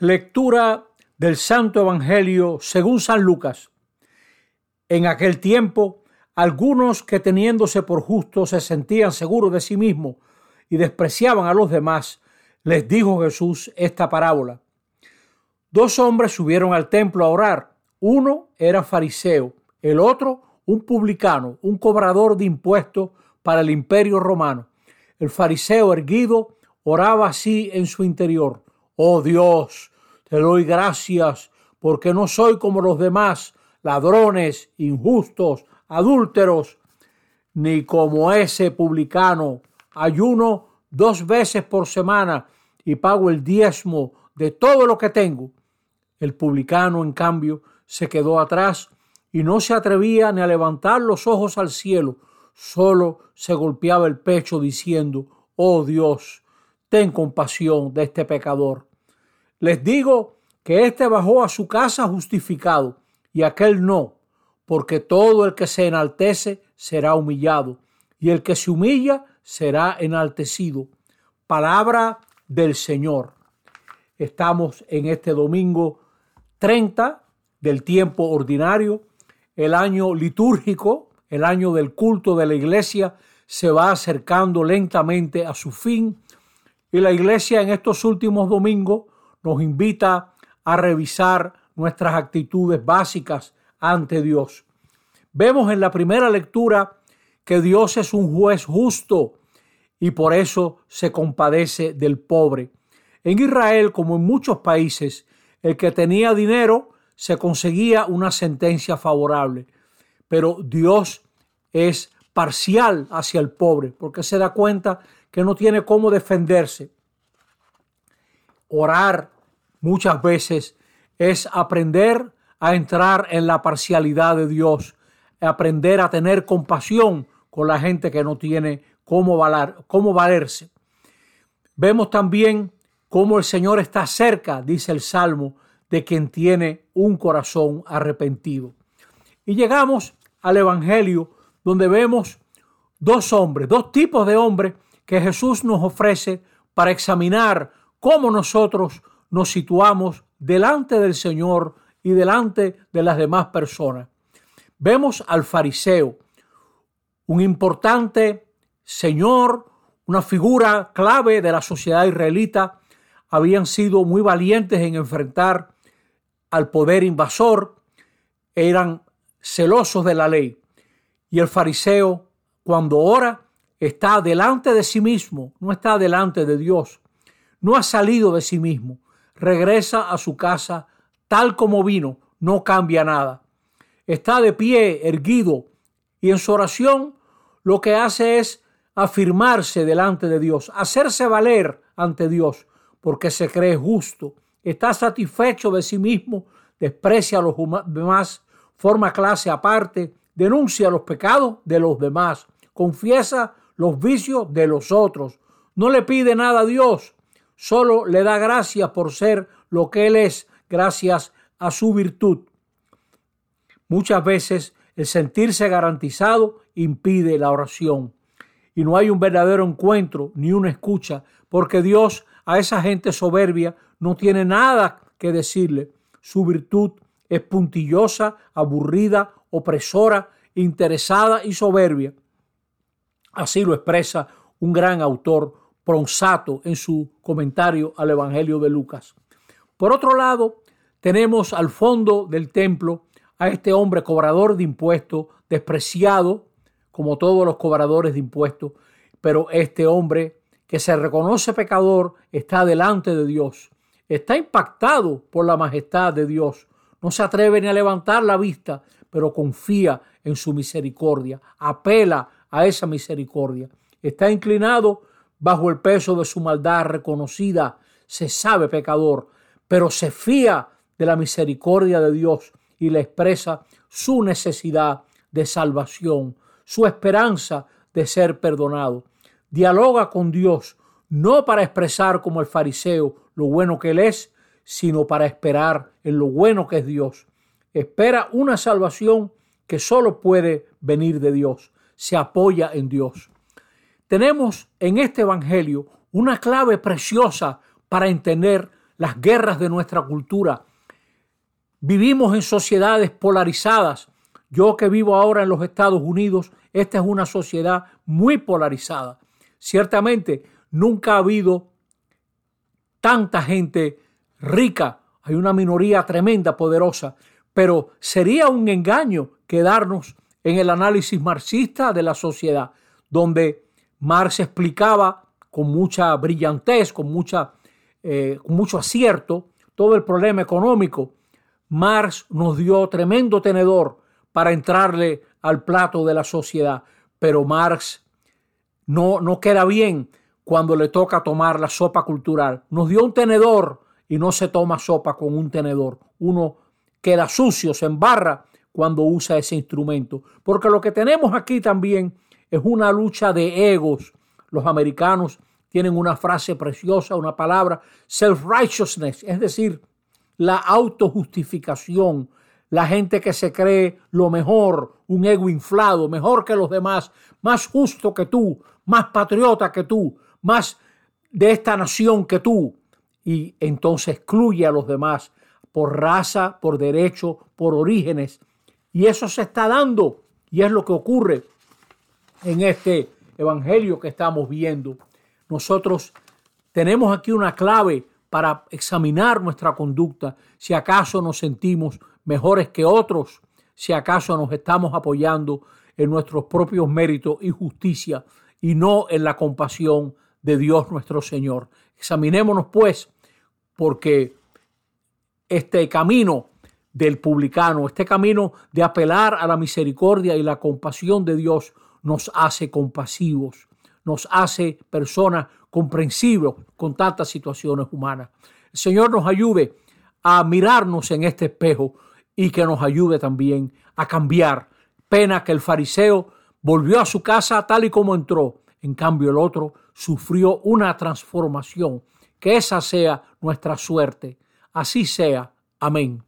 Lectura del Santo Evangelio según San Lucas. En aquel tiempo, algunos que teniéndose por justos se sentían seguros de sí mismos y despreciaban a los demás, les dijo Jesús esta parábola. Dos hombres subieron al templo a orar. Uno era fariseo, el otro un publicano, un cobrador de impuestos para el imperio romano. El fariseo erguido oraba así en su interior. Oh Dios, te doy gracias porque no soy como los demás, ladrones, injustos, adúlteros, ni como ese publicano. Ayuno dos veces por semana y pago el diezmo de todo lo que tengo. El publicano, en cambio, se quedó atrás y no se atrevía ni a levantar los ojos al cielo, solo se golpeaba el pecho diciendo, Oh Dios, ten compasión de este pecador. Les digo que éste bajó a su casa justificado y aquel no, porque todo el que se enaltece será humillado y el que se humilla será enaltecido. Palabra del Señor. Estamos en este domingo 30 del tiempo ordinario, el año litúrgico, el año del culto de la iglesia se va acercando lentamente a su fin y la iglesia en estos últimos domingos nos invita a revisar nuestras actitudes básicas ante Dios. Vemos en la primera lectura que Dios es un juez justo y por eso se compadece del pobre. En Israel, como en muchos países, el que tenía dinero se conseguía una sentencia favorable, pero Dios es parcial hacia el pobre porque se da cuenta que no tiene cómo defenderse. Orar muchas veces es aprender a entrar en la parcialidad de Dios, aprender a tener compasión con la gente que no tiene cómo, valer, cómo valerse. Vemos también cómo el Señor está cerca, dice el Salmo, de quien tiene un corazón arrepentido. Y llegamos al Evangelio donde vemos dos hombres, dos tipos de hombres que Jesús nos ofrece para examinar cómo nosotros nos situamos delante del Señor y delante de las demás personas. Vemos al fariseo, un importante señor, una figura clave de la sociedad israelita, habían sido muy valientes en enfrentar al poder invasor, eran celosos de la ley. Y el fariseo, cuando ora, está delante de sí mismo, no está delante de Dios no ha salido de sí mismo, regresa a su casa tal como vino, no cambia nada. Está de pie, erguido, y en su oración lo que hace es afirmarse delante de Dios, hacerse valer ante Dios, porque se cree justo, está satisfecho de sí mismo, desprecia a los demás, forma clase aparte, denuncia los pecados de los demás, confiesa los vicios de los otros, no le pide nada a Dios, solo le da gracias por ser lo que Él es, gracias a su virtud. Muchas veces el sentirse garantizado impide la oración y no hay un verdadero encuentro ni una escucha, porque Dios a esa gente soberbia no tiene nada que decirle. Su virtud es puntillosa, aburrida, opresora, interesada y soberbia. Así lo expresa un gran autor En su comentario al Evangelio de Lucas. Por otro lado, tenemos al fondo del templo a este hombre cobrador de impuestos, despreciado como todos los cobradores de impuestos, pero este hombre que se reconoce pecador está delante de Dios, está impactado por la majestad de Dios, no se atreve ni a levantar la vista, pero confía en su misericordia, apela a esa misericordia, está inclinado bajo el peso de su maldad reconocida, se sabe pecador, pero se fía de la misericordia de Dios y le expresa su necesidad de salvación, su esperanza de ser perdonado. Dialoga con Dios, no para expresar como el fariseo lo bueno que él es, sino para esperar en lo bueno que es Dios. Espera una salvación que solo puede venir de Dios. Se apoya en Dios. Tenemos en este Evangelio una clave preciosa para entender las guerras de nuestra cultura. Vivimos en sociedades polarizadas. Yo que vivo ahora en los Estados Unidos, esta es una sociedad muy polarizada. Ciertamente, nunca ha habido tanta gente rica. Hay una minoría tremenda, poderosa. Pero sería un engaño quedarnos en el análisis marxista de la sociedad, donde Marx explicaba con mucha brillantez, con, mucha, eh, mucho acierto, todo el problema económico. Marx nos dio tremendo tenedor para entrarle al plato de la sociedad, pero Marx no, no queda bien cuando le toca tomar la sopa cultural. Nos dio un tenedor y no se toma sopa con un tenedor. Uno queda sucio, se embarra cuando usa ese instrumento. Porque lo que tenemos aquí también es una lucha de egos. Los americanos tienen una frase preciosa, una palabra, self-righteousness, es decir, la autojustificación, la gente que se cree lo mejor, un ego inflado, mejor que los demás, más justo que tú, más patriota que tú, más de esta nación que tú. Y entonces excluye a los demás por raza, por derecho, por orígenes. Y eso se está dando y es lo que ocurre en este evangelio que estamos viendo. Nosotros tenemos aquí una clave para examinar nuestra conducta, si acaso nos sentimos mejores que otros, si acaso nos estamos apoyando en nuestros propios méritos y justicia y no en la compasión de Dios nuestro Señor. Examinémonos pues, porque este camino del publicano, este camino de apelar a la misericordia y la compasión de Dios nos hace compasivos, nos hace personas comprensibles con tantas situaciones humanas. El Señor nos ayude a mirarnos en este espejo y que nos ayude también a cambiar. Pena que el fariseo volvió a su casa tal y como entró. En cambio, el otro sufrió una transformación. Que esa sea nuestra suerte. Así sea. Amén.